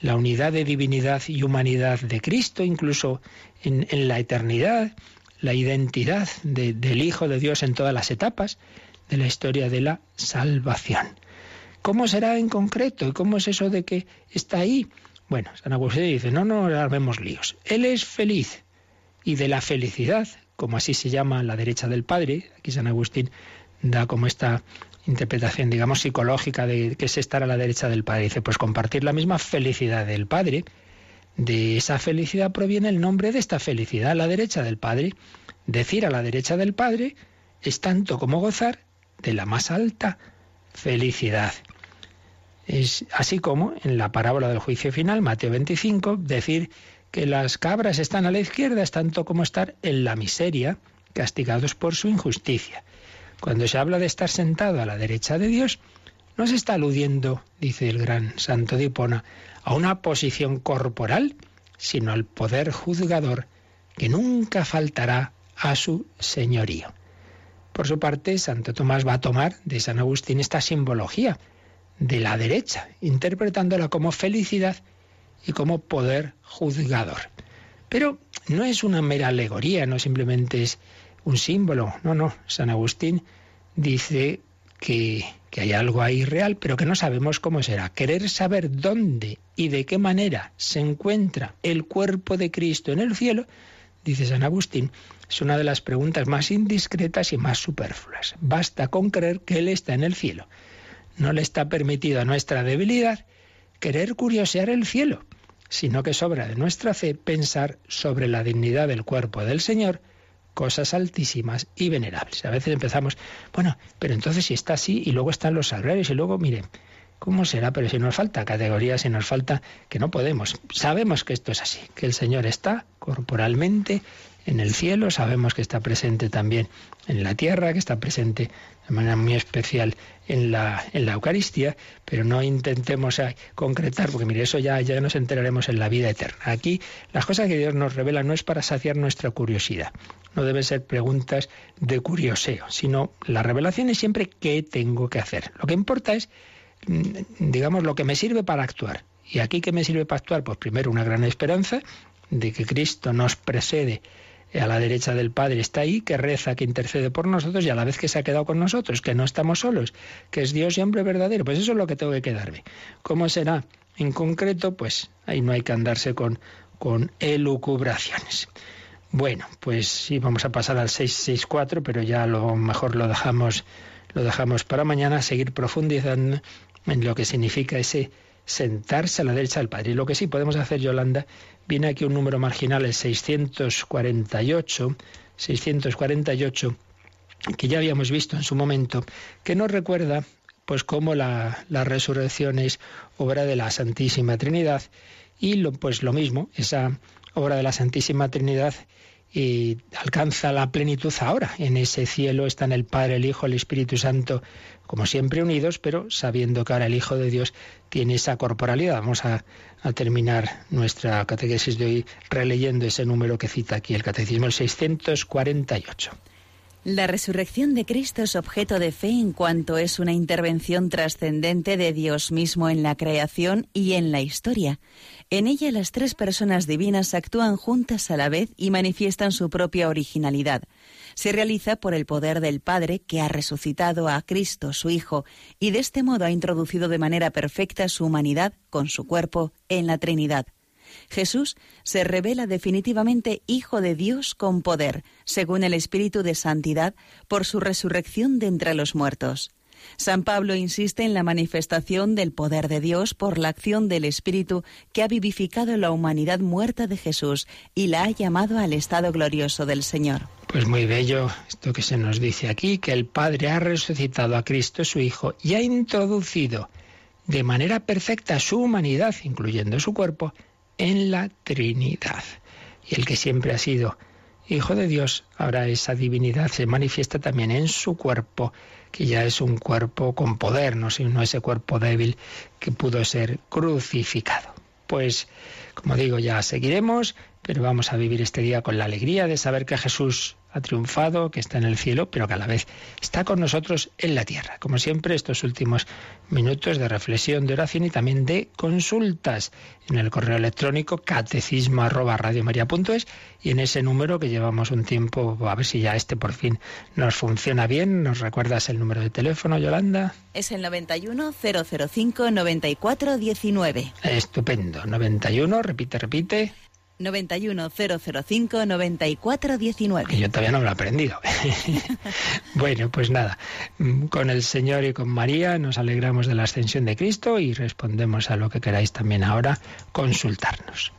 la unidad de divinidad y humanidad de Cristo, incluso en, la eternidad, la identidad del Hijo de Dios en todas las etapas de la historia de la salvación. ¿Cómo será en concreto? ¿Y cómo es eso de que está ahí? Bueno, San Agustín dice, no, no armemos líos. Él es feliz y de la felicidad, como así se llama la derecha del Padre, aquí San Agustín da como esta interpretación, digamos, psicológica de que es estar a la derecha del Padre. Dice, pues compartir la misma felicidad del Padre. De esa felicidad proviene el nombre de esta felicidad, la derecha del Padre. Decir a la derecha del Padre es tanto como gozar de la más alta felicidad. Es así como en la parábola del juicio final, Mateo 25, decir que las cabras están a la izquierda es tanto como estar en la miseria, castigados por su injusticia. Cuando se habla de estar sentado a la derecha de Dios, no se está aludiendo, dice el gran santo de Hipona, a una posición corporal, sino al poder juzgador que nunca faltará a su señorío. Por su parte, Santo Tomás va a tomar de San Agustín esta simbología de la derecha, interpretándola como felicidad y como poder juzgador. Pero no es una mera alegoría, no simplemente es un símbolo. No, no. San Agustín dice que, que, hay algo ahí real, pero que no sabemos cómo será. Querer saber dónde y de qué manera se encuentra el cuerpo de Cristo en el cielo, dice San Agustín, es una de las preguntas más indiscretas y más superfluas. Basta con creer que Él está en el cielo. No le está permitido a nuestra debilidad querer curiosear el cielo, sino que sobra de nuestra fe pensar sobre la dignidad del cuerpo del Señor cosas altísimas y venerables. A veces empezamos, bueno, pero entonces si está así y luego están los sagrarios y luego, miren, ¿cómo será? Pero si nos falta categoría, si nos falta que no podemos. Sabemos que esto es así, que el Señor está corporalmente en el cielo, sabemos que está presente también en la tierra, que está presente de manera muy especial en la, en la Eucaristía, pero no intentemos concretar, porque mire, eso ya, ya nos enteraremos en la vida eterna. Aquí las cosas que Dios nos revela no es para saciar nuestra curiosidad, no deben ser preguntas de curioseo, sino la revelación es siempre qué tengo que hacer. Lo que importa es, mm, digamos, lo que me sirve para actuar. ¿Y aquí qué me sirve para actuar? Pues primero una gran esperanza de que Cristo nos precede a la derecha del Padre está ahí, que reza, que intercede por nosotros y a la vez que se ha quedado con nosotros, que no estamos solos, que es Dios y hombre verdadero. Pues eso es lo que tengo que quedarme. ¿Cómo será? En concreto, pues ahí no hay que andarse con, con elucubraciones. Bueno, pues sí, vamos a pasar al 664, pero ya lo mejor lo dejamos, lo dejamos para mañana, seguir profundizando en lo que significa ese sentarse a la derecha del Padre. Y lo que sí podemos hacer, Yolanda, viene aquí un número marginal, el 648, 648, que ya habíamos visto en su momento, que nos recuerda pues cómo la, resurrección es obra de la Santísima Trinidad y lo, pues lo mismo, esa obra de la Santísima Trinidad y alcanza la plenitud ahora. En ese cielo están el Padre, el Hijo, el Espíritu Santo, como siempre unidos, pero sabiendo que ahora el Hijo de Dios tiene esa corporalidad. Vamos a, terminar nuestra catequesis de hoy releyendo ese número que cita aquí el Catecismo, el 648. La resurrección de Cristo es objeto de fe en cuanto es una intervención trascendente de Dios mismo en la creación y en la historia. En ella las tres personas divinas actúan juntas a la vez y manifiestan su propia originalidad. Se realiza por el poder del Padre que ha resucitado a Cristo, su Hijo, y de este modo ha introducido de manera perfecta su humanidad con su cuerpo en la Trinidad. Jesús se revela definitivamente Hijo de Dios con poder, según el Espíritu de Santidad, por su resurrección de entre los muertos. San Pablo insiste en la manifestación del poder de Dios por la acción del Espíritu que ha vivificado la humanidad muerta de Jesús y la ha llamado al estado glorioso del Señor. Pues muy bello esto que se nos dice aquí, que el Padre ha resucitado a Cristo su Hijo y ha introducido de manera perfecta su humanidad, incluyendo su cuerpo, en la Trinidad. Y el que siempre ha sido Hijo de Dios, ahora esa divinidad se manifiesta también en su cuerpo, que ya es un cuerpo con poder, no sino ese cuerpo débil que pudo ser crucificado. Pues, como digo, ya seguiremos, pero vamos a vivir este día con la alegría de saber que Jesús ha triunfado, que está en el cielo, pero que a la vez está con nosotros en la tierra. Como siempre, estos últimos minutos de reflexión, de oración y también de consultas en el correo electrónico catecismo arroba y en ese número que llevamos un tiempo, a ver si ya este por fin nos funciona bien. ¿Nos recuerdas el número de teléfono, Yolanda? Es el 91 005 94 19. Estupendo. 91, repite, repite. 91005 9419. Yo todavía no lo he aprendido. bueno, pues nada, con el Señor y con María nos alegramos de la ascensión de Cristo y respondemos a lo que queráis también ahora consultarnos.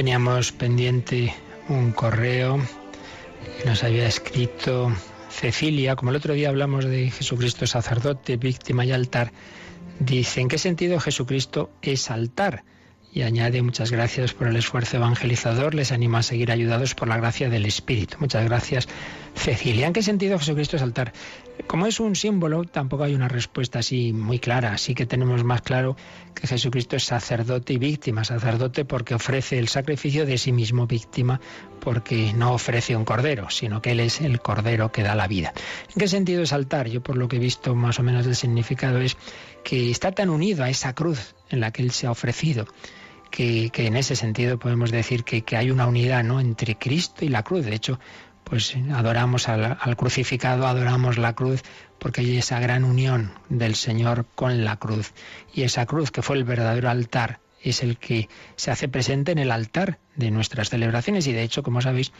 Teníamos pendiente un correo que nos había escrito Cecilia, como el otro día hablamos de Jesucristo sacerdote, víctima y altar, dice, ¿en qué sentido Jesucristo es altar? y añade muchas gracias por el esfuerzo evangelizador, les anima a seguir ayudados por la gracia del Espíritu. Muchas gracias, Cecilia. ¿En qué sentido Jesucristo es altar? Como es un símbolo, tampoco hay una respuesta así muy clara. Así que tenemos más claro que Jesucristo es sacerdote y víctima. Sacerdote porque ofrece el sacrificio de sí mismo, víctima porque no ofrece un cordero, sino que Él es el cordero que da la vida. ¿En qué sentido es altar? Yo por lo que he visto más o menos el significado es que está tan unido a esa cruz en la que Él se ha ofrecido que, en ese sentido podemos decir que, hay una unidad ¿no? entre Cristo y la cruz. De hecho, pues adoramos al, crucificado, adoramos la cruz, porque hay esa gran unión del Señor con la cruz. Y esa cruz que fue el verdadero altar es el que se hace presente en el altar de nuestras celebraciones y de hecho, como sabéis,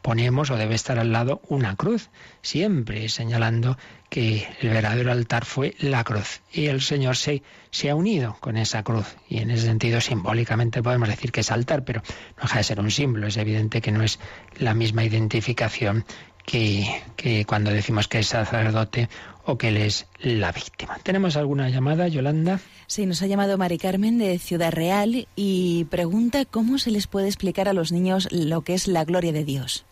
ponemos o debe estar al lado una cruz, siempre señalando que el verdadero altar fue la cruz. Y el Señor se, se ha unido con esa cruz. Y en ese sentido, simbólicamente podemos decir que es altar, pero no deja de ser un símbolo. Es evidente que no es la misma identificación que, que cuando decimos que es sacerdote o que él es la víctima. ¿Tenemos alguna llamada, Yolanda? Sí, nos ha llamado Mari Carmen de Ciudad Real y pregunta cómo se les puede explicar a los niños lo que es la gloria de Dios.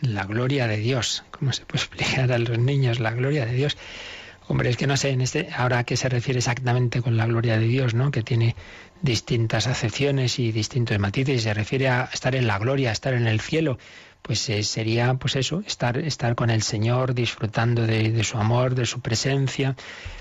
La gloria de Dios. ¿Cómo se puede explicar a los niños la gloria de Dios? Hombre, es que no sé en este, ahora a qué se refiere exactamente con la gloria de Dios, ¿no? Que tiene distintas acepciones y distintos matices. Y se refiere a estar en la gloria, a estar en el cielo pues eh, sería pues eso, estar, estar con el Señor, disfrutando de, su amor, de su presencia.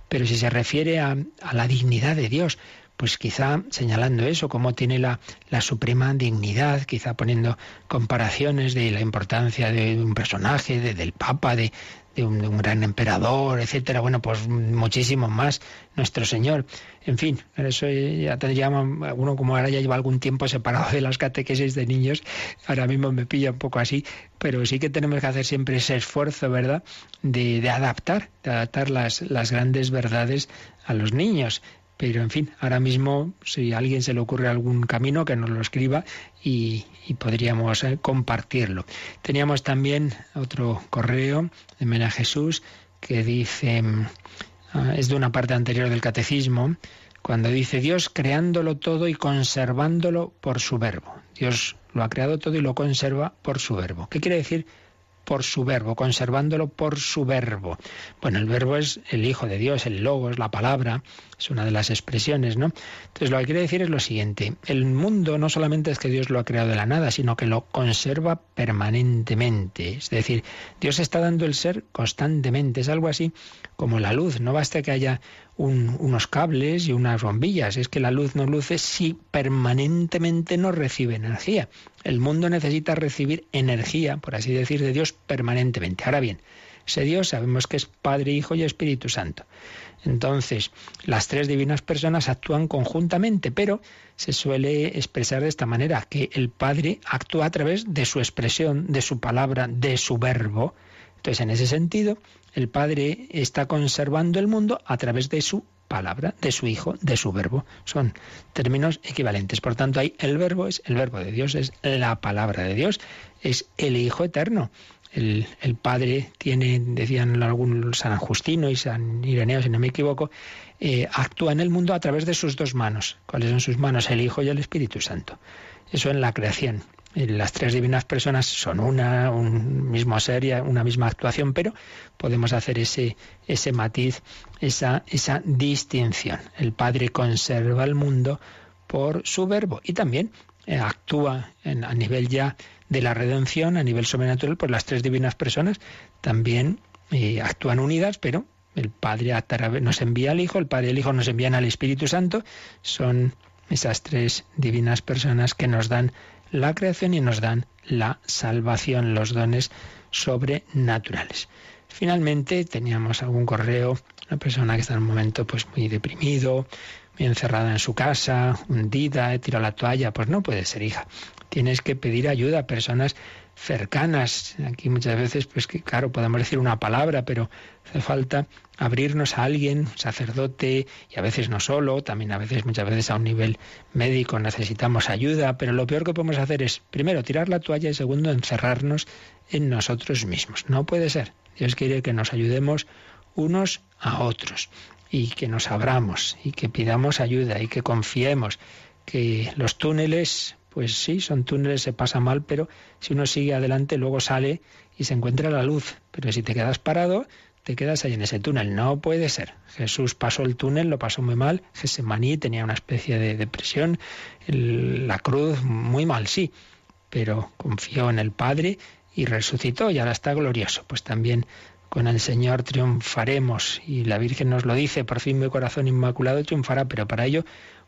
Pero si se refiere a, a, la dignidad de Dios, pues quizá señalando eso, cómo tiene la, la suprema dignidad, quizá poniendo comparaciones de la importancia de un personaje, de, del Papa, de, de un, gran emperador, etcétera. Bueno, pues muchísimo más nuestro Señor. En fin, eso ya tendría uno como ahora ya lleva algún tiempo separado de las catequesis de niños, ahora mismo me pilla un poco así, pero sí que tenemos que hacer siempre ese esfuerzo, ¿verdad?, de, de adaptar, de adaptar las, las grandes verdades a los niños. Pero en fin, ahora mismo, si a alguien se le ocurre algún camino, que nos lo escriba y, podríamos eh, compartirlo. Teníamos también otro correo de Mena Jesús que dice, mm, ah, es de una parte anterior del catecismo, cuando dice Dios creándolo todo y conservándolo por su verbo. Dios lo ha creado todo y lo conserva por su verbo. ¿Qué quiere decir por su verbo, conservándolo por su verbo. Bueno, el verbo es el Hijo de Dios, el logo, es la palabra, es una de las expresiones, ¿no? Entonces lo que quiere decir es lo siguiente, el mundo no solamente es que Dios lo ha creado de la nada, sino que lo conserva permanentemente. Es decir, Dios está dando el ser constantemente, es algo así como la luz, no basta que haya unos cables y unas bombillas. Es que la luz no luce si permanentemente no recibe energía. El mundo necesita recibir energía, por así decir, de Dios permanentemente. Ahora bien, ese Dios sabemos que es Padre, Hijo y Espíritu Santo. Entonces, las tres divinas personas actúan conjuntamente, pero se suele expresar de esta manera, que el Padre actúa a través de su expresión, de su palabra, de su verbo. Entonces, en ese sentido, el Padre está conservando el mundo a través de su palabra, de su Hijo, de su verbo. Son términos equivalentes. Por tanto, ahí el verbo es el verbo de Dios, es la palabra de Dios, es el Hijo eterno. El, Padre tiene, decían algún San Justino y San Ireneo, si no me equivoco, eh, actúa en el mundo a través de sus dos manos. ¿Cuáles son sus manos? El Hijo y el Espíritu Santo. Eso en la creación las tres divinas personas son una, un mismo ser, una misma actuación, pero podemos hacer ese, ese matiz, esa, esa distinción. El Padre conserva el mundo por su verbo y también eh, actúa a nivel ya de la redención, a nivel sobrenatural, por las tres divinas personas también eh, actúan unidas, pero el Padre nos envía al Hijo, el Padre y el Hijo nos envían al Espíritu Santo, son esas tres divinas personas que nos dan la creación y nos dan la salvación, los dones sobrenaturales. Finalmente teníamos algún correo, una persona que está en un momento pues muy deprimido, muy encerrada en su casa, hundida, tirado la toalla, pues no puede ser hija. Tienes que pedir ayuda a personas cercanas. Aquí muchas veces, pues que claro, podemos decir una palabra, pero hace falta abrirnos a alguien, sacerdote, y a veces no solo, también a veces, muchas veces a un nivel médico necesitamos ayuda, pero lo peor que podemos hacer es, primero, tirar la toalla y segundo, encerrarnos en nosotros mismos. No puede ser. Dios quiere que nos ayudemos unos a otros y que nos abramos y que pidamos ayuda y que confiemos que los túneles, pues sí, son túneles, se pasa mal, pero si uno sigue adelante luego sale y se encuentra la luz. Pero si te quedas parado, te quedas ahí en ese túnel. No puede ser. Jesús pasó el túnel, lo pasó muy mal. Gesemaní tenía una especie de depresión. la cruz, muy mal, sí. Pero confió en el Padre y resucitó y ahora está glorioso. Pues también con el Señor triunfaremos y la Virgen nos lo dice, por fin mi corazón inmaculado triunfará, pero para ello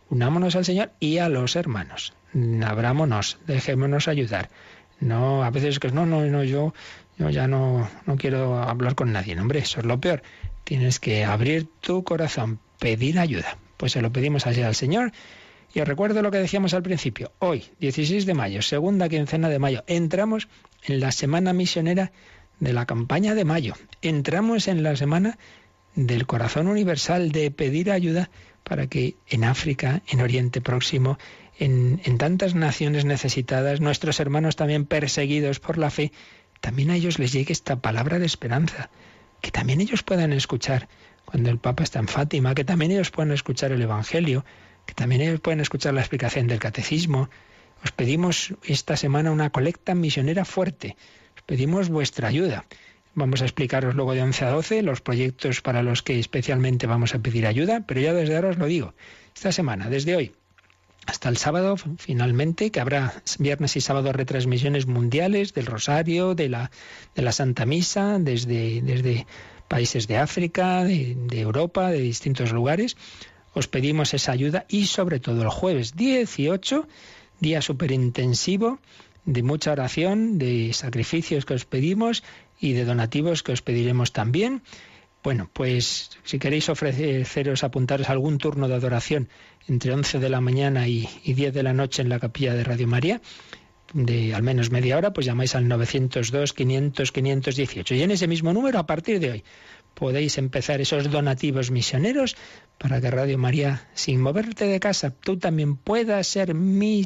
unámonos al Señor y a los hermanos. Abrámonos, dejémonos ayudar. No, a veces que no, no, no, yo, yo ya no, no quiero hablar con nadie. hombre, eso es lo peor. Tienes que abrir tu corazón, pedir ayuda. Pues se lo pedimos así al Señor. Y os recuerdo lo que decíamos al principio. Hoy, 16 de mayo, segunda quincena de mayo, entramos en la semana misionera de la campaña de mayo. Entramos en la semana del corazón universal de pedir ayuda para que en África, en Oriente Próximo, en, tantas naciones necesitadas, nuestros hermanos también perseguidos por la fe, también a ellos les llegue esta palabra de esperanza, que también ellos puedan escuchar cuando el Papa está en Fátima, que también ellos puedan escuchar el Evangelio, que también ellos puedan escuchar la explicación del Catecismo. Os pedimos esta semana una colecta misionera fuerte, os pedimos vuestra ayuda. Vamos a explicaros luego de 11 a 12 los proyectos para los que especialmente vamos a pedir ayuda, pero ya desde ahora os lo digo. Esta semana, desde hoy hasta el sábado, finalmente, que habrá viernes y sábado retransmisiones mundiales del Rosario, de la, de la Santa Misa, desde, desde países de África, de, de Europa, de distintos lugares. Os pedimos esa ayuda y sobre todo el jueves 18, día súper intensivo de mucha oración, de sacrificios que os pedimos y de donativos que os pediremos también. Bueno, pues si queréis ofreceros, apuntaros algún turno de adoración entre 11 de la mañana y, 10 de la noche en la capilla de Radio María, de al menos media hora, pues llamáis al 902 500 518. Y en ese mismo número, a partir de hoy, podéis empezar esos donativos misioneros para que Radio María, sin moverte de casa, tú también puedas ser mi